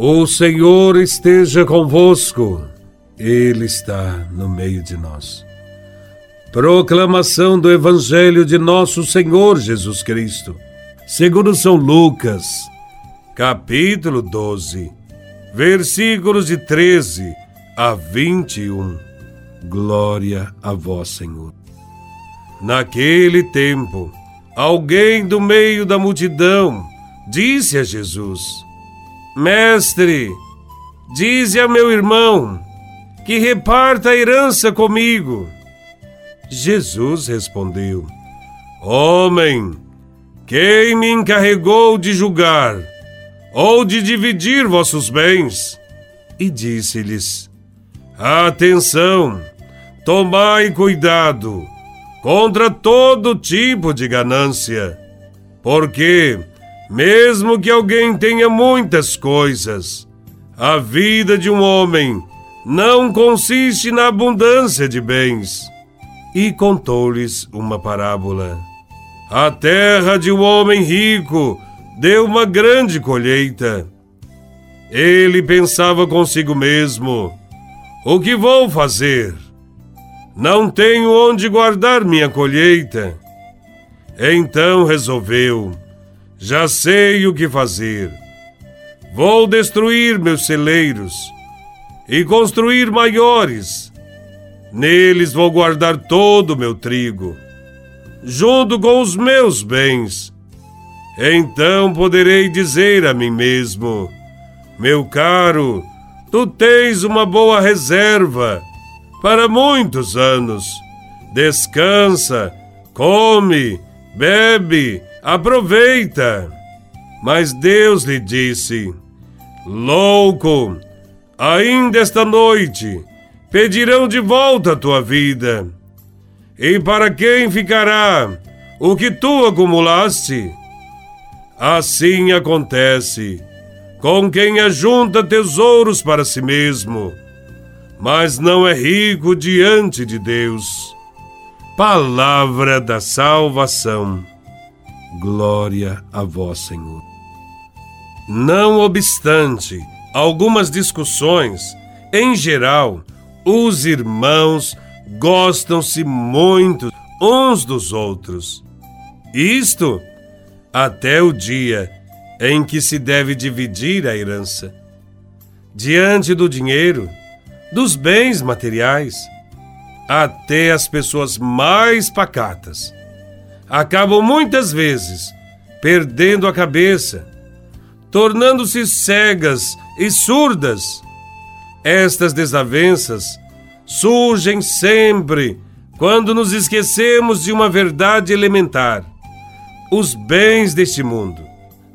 O Senhor esteja convosco, Ele está no meio de nós. Proclamação do Evangelho de Nosso Senhor Jesus Cristo, segundo São Lucas, capítulo 12, versículos de 13 a 21. Glória a Vós, Senhor. Naquele tempo, alguém do meio da multidão disse a Jesus: Mestre, dize a meu irmão que reparta a herança comigo. Jesus respondeu: Homem, quem me encarregou de julgar ou de dividir vossos bens? E disse-lhes: Atenção, tomai cuidado contra todo tipo de ganância, porque mesmo que alguém tenha muitas coisas, a vida de um homem não consiste na abundância de bens. E contou-lhes uma parábola. A terra de um homem rico deu uma grande colheita. Ele pensava consigo mesmo: O que vou fazer? Não tenho onde guardar minha colheita. Então resolveu já sei o que fazer. Vou destruir meus celeiros e construir maiores. Neles vou guardar todo o meu trigo, junto com os meus bens. Então poderei dizer a mim mesmo: Meu caro, tu tens uma boa reserva para muitos anos. Descansa, come, bebe aproveita. Mas Deus lhe disse: Louco, ainda esta noite pedirão de volta a tua vida. E para quem ficará o que tu acumulaste? Assim acontece com quem ajunta tesouros para si mesmo, mas não é rico diante de Deus. Palavra da salvação. Glória a vós, Senhor. Não obstante algumas discussões, em geral, os irmãos gostam-se muito uns dos outros. Isto até o dia em que se deve dividir a herança. Diante do dinheiro, dos bens materiais, até as pessoas mais pacatas acabam muitas vezes perdendo a cabeça, tornando-se cegas e surdas. Estas desavenças surgem sempre quando nos esquecemos de uma verdade elementar. Os bens deste mundo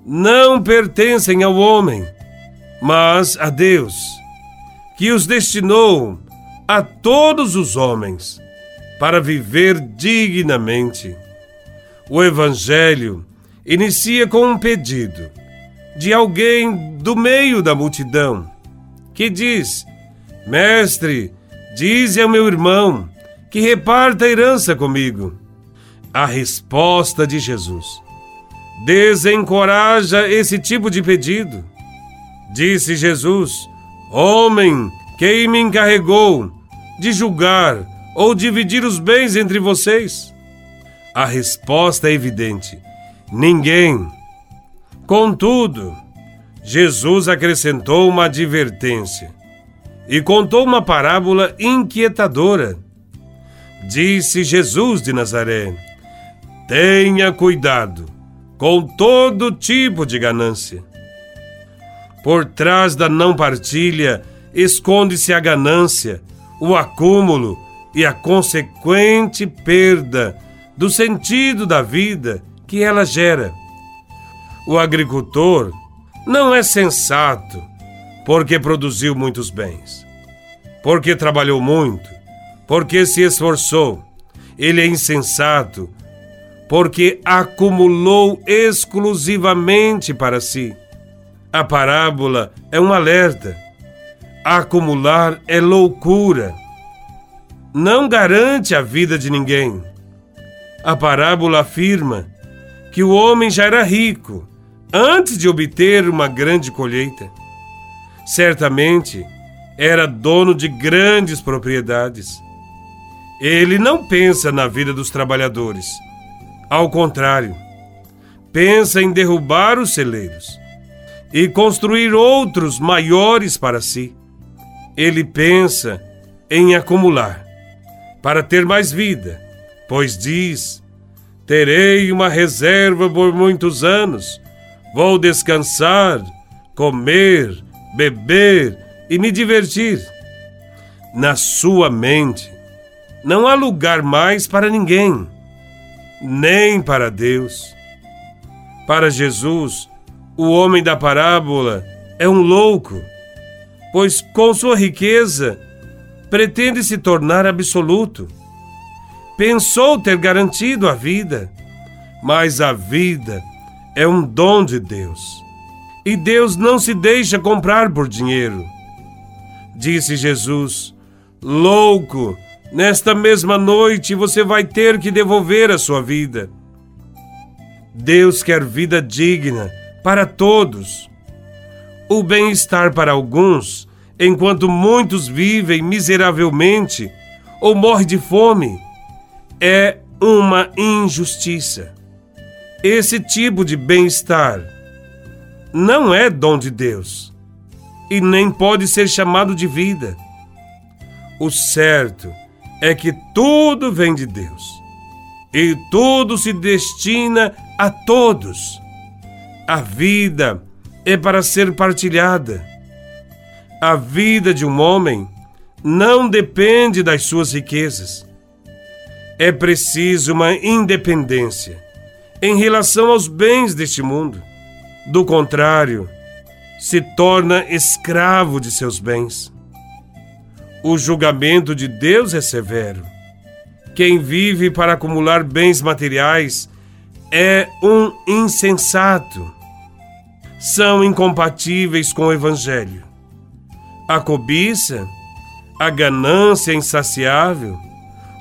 não pertencem ao homem, mas a Deus, que os destinou a todos os homens para viver dignamente. O Evangelho inicia com um pedido de alguém do meio da multidão que diz: Mestre, dize ao meu irmão que reparta a herança comigo. A resposta de Jesus desencoraja esse tipo de pedido. Disse Jesus: Homem, quem me encarregou de julgar ou dividir os bens entre vocês? A resposta é evidente: ninguém. Contudo, Jesus acrescentou uma advertência e contou uma parábola inquietadora. Disse Jesus de Nazaré: Tenha cuidado com todo tipo de ganância. Por trás da não partilha esconde-se a ganância, o acúmulo e a consequente perda do sentido da vida que ela gera. O agricultor não é sensato porque produziu muitos bens, porque trabalhou muito, porque se esforçou. Ele é insensato porque acumulou exclusivamente para si. A parábola é um alerta. Acumular é loucura. Não garante a vida de ninguém. A parábola afirma que o homem já era rico antes de obter uma grande colheita. Certamente era dono de grandes propriedades. Ele não pensa na vida dos trabalhadores. Ao contrário, pensa em derrubar os celeiros e construir outros maiores para si. Ele pensa em acumular para ter mais vida, pois diz: Terei uma reserva por muitos anos, vou descansar, comer, beber e me divertir. Na sua mente não há lugar mais para ninguém, nem para Deus. Para Jesus, o homem da parábola é um louco, pois com sua riqueza pretende se tornar absoluto. Pensou ter garantido a vida, mas a vida é um dom de Deus. E Deus não se deixa comprar por dinheiro. Disse Jesus: Louco, nesta mesma noite você vai ter que devolver a sua vida. Deus quer vida digna para todos. O bem-estar para alguns, enquanto muitos vivem miseravelmente ou morrem de fome, é uma injustiça. Esse tipo de bem-estar não é dom de Deus e nem pode ser chamado de vida. O certo é que tudo vem de Deus e tudo se destina a todos. A vida é para ser partilhada. A vida de um homem não depende das suas riquezas. É preciso uma independência em relação aos bens deste mundo. Do contrário, se torna escravo de seus bens. O julgamento de Deus é severo. Quem vive para acumular bens materiais é um insensato. São incompatíveis com o Evangelho. A cobiça, a ganância insaciável,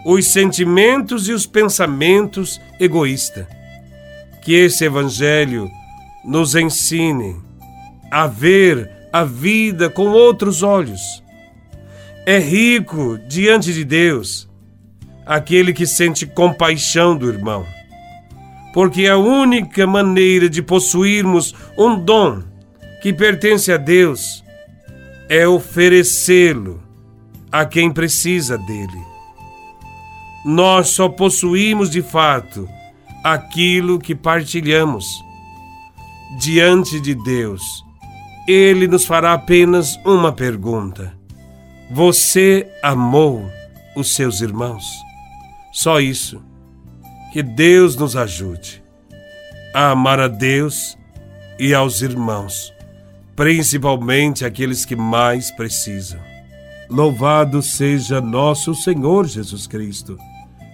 os sentimentos e os pensamentos egoístas. Que esse Evangelho nos ensine a ver a vida com outros olhos. É rico diante de Deus aquele que sente compaixão do irmão porque a única maneira de possuirmos um dom que pertence a Deus é oferecê-lo a quem precisa dele. Nós só possuímos de fato aquilo que partilhamos. Diante de Deus, Ele nos fará apenas uma pergunta: Você amou os seus irmãos? Só isso que Deus nos ajude a amar a Deus e aos irmãos, principalmente aqueles que mais precisam. Louvado seja nosso Senhor Jesus Cristo,